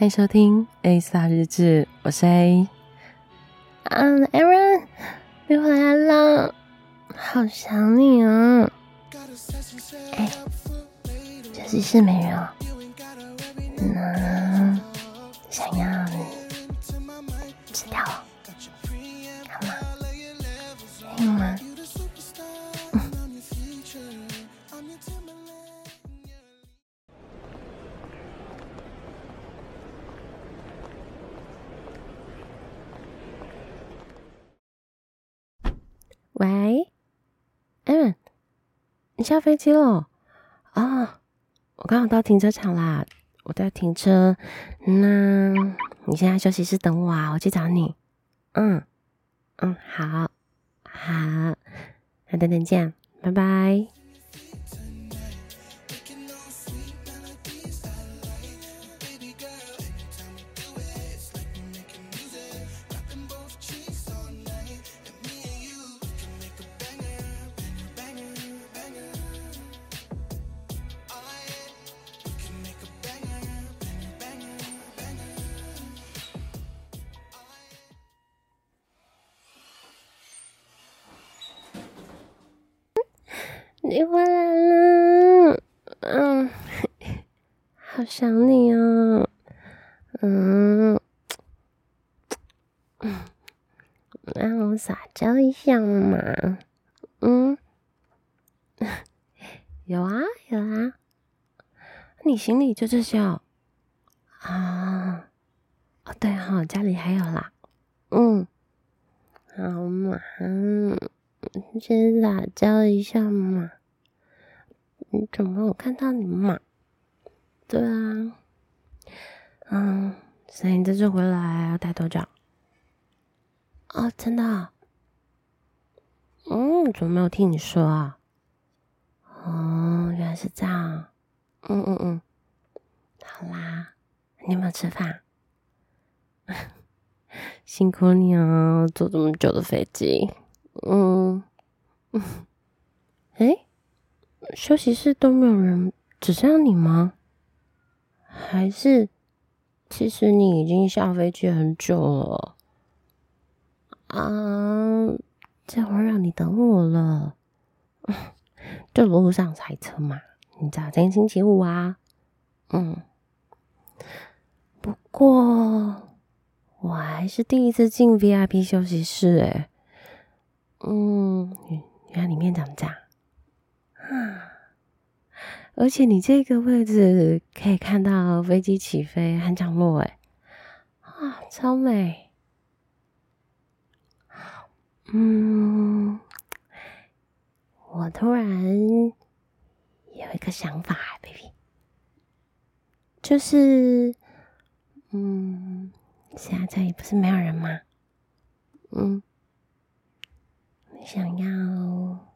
欢迎收听 A-Star 日志，我是 A。嗯，Aaron，你回来了，好想你啊！哎，休息室没人啊？嗯想要你吃掉下飞机了？啊、我刚好到停车场啦，我在停车。那你现在休息室等我啊，我去找你。嗯嗯，好，好，那等等见，拜拜。你回来了，嗯，好想你哦，嗯，让我撒娇一下嘛，嗯，有啊有啊，你行李就这些哦，啊，哦对哈、哦，家里还有啦，嗯，好嘛，先撒娇一下嘛。你怎么没有看到你嘛？对啊，嗯，所以你这次回来要待多久？哦，真的？嗯，怎么没有听你说啊？哦，原来是这样。嗯嗯嗯，好啦，你有没有吃饭？辛苦你啊，坐这么久的飞机。嗯嗯，诶。休息室都没有人，只剩下你吗？还是其实你已经下飞机很久了？啊，这会让你等我了。就路上塞车嘛，你知道今天星期五啊。嗯，不过我还是第一次进 VIP 休息室诶、欸。嗯，原来里面长这样。啊！而且你这个位置可以看到飞机起飞和降落，哎，啊，超美！嗯，我突然有一个想法，baby，就是，嗯，现在这里不是没有人吗？嗯，你想要？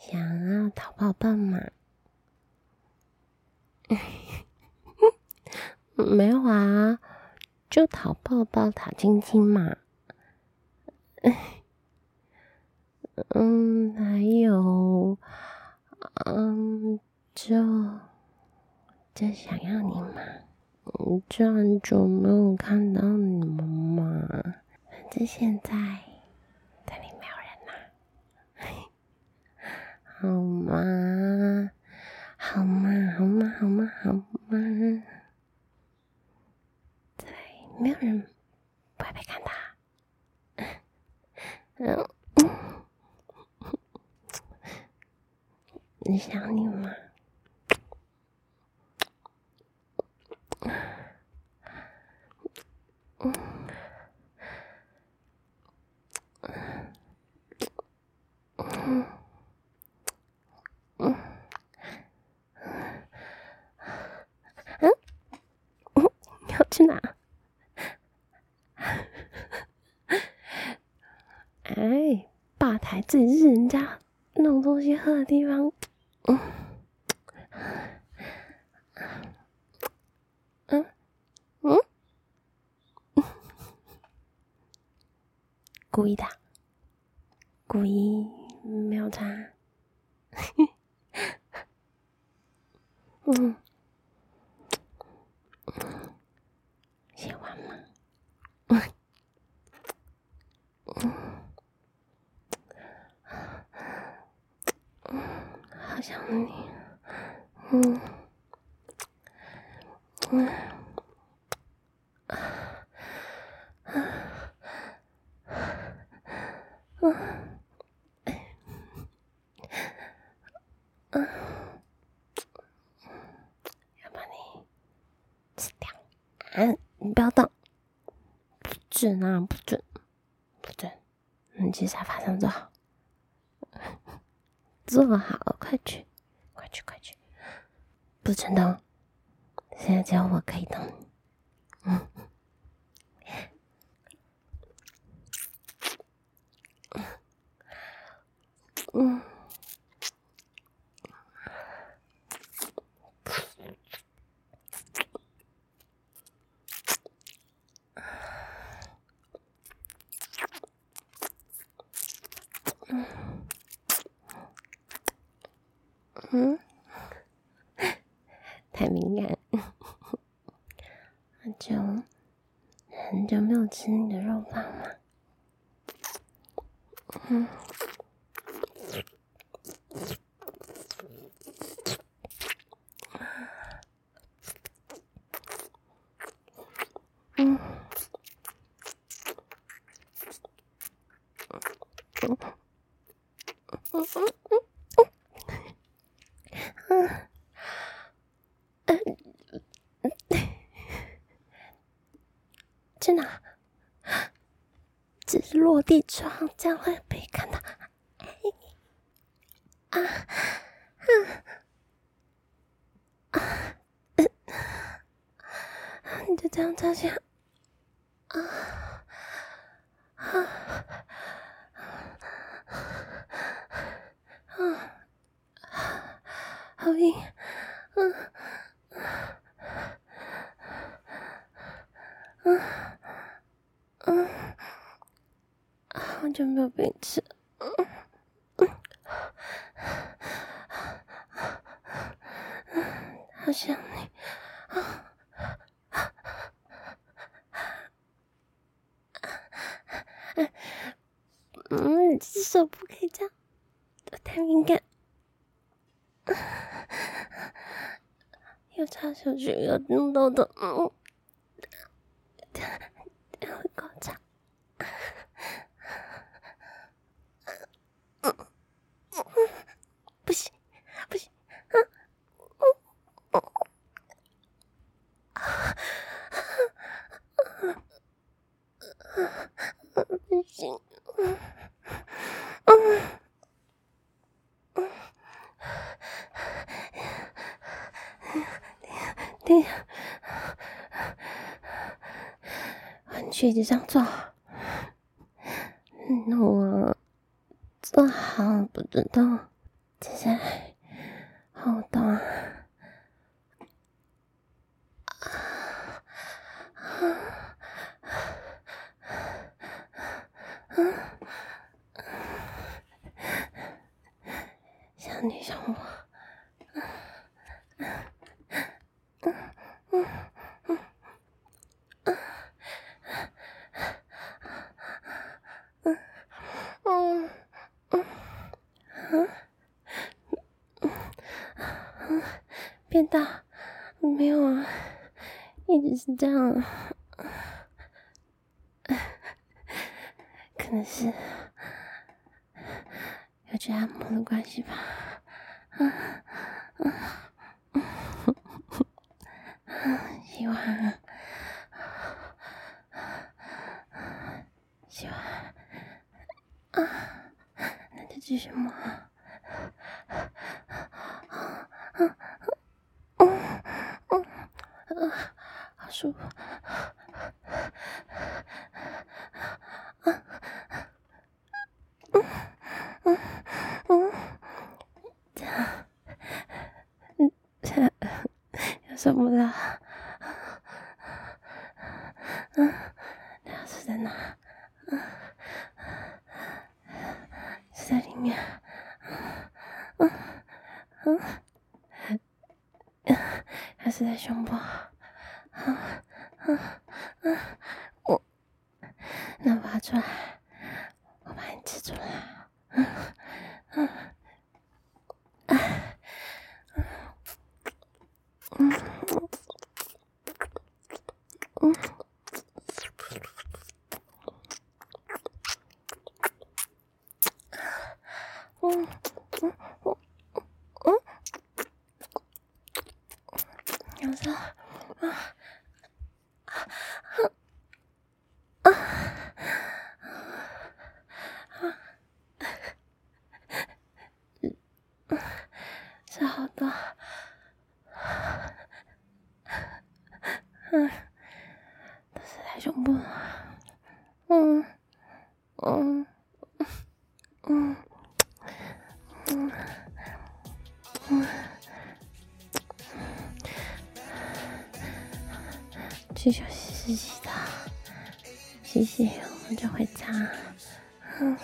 想要讨抱抱吗？没有啊，就讨抱抱、讨亲亲嘛。嗯，还有，嗯，就就想要你嘛。嗯这很久没有看到你们嘛，反正现在。好吗？好吗？好吗？好吗？好吗？对，没有人不会被看到。嗯，你想你吗？去哪？哎，吧台自己是人家弄东西喝的地方。嗯嗯嗯，故意的，故意没有擦。嗯。你，嗯，嗯，啊，啊，啊，啊，要把你吃掉，啊，你不要动，不准啊，不准，不准，你去沙发上坐好。坐好，快去，快去，快去！不准动，现在只有我可以动。嗯，嗯。嗯，太敏感，很久很久没有吃你的肉棒了。嗯，嗯，嗯，嗯，嗯。真的，这是落地窗，这样会被看到。哎，啊，啊，啊，你就这样这样，啊，啊，啊，啊，好硬，嗯，嗯。好久没有被你吃，嗯，好想你，啊啊嗯，手不可以这样，太敏感，又插下去又弄到的，嗯。对，你去椅子上坐。那我坐好，不知道。接下来好动啊！想你想我。真的？没有啊，一直是这样。可能是有去按摩的关系吧嗯嗯，希望希望啊，那就继续摸。舒服，嗯嗯嗯嗯，这样，嗯，这样有什么的？嗯，钥匙在哪？嗯，是在里面。嗯嗯嗯，还是在胸部？嗯嗯嗯，我那拔出来，我把你吃出来。嗯嗯， 여기서 去休息洗洗澡，洗洗我们就回家。嗯。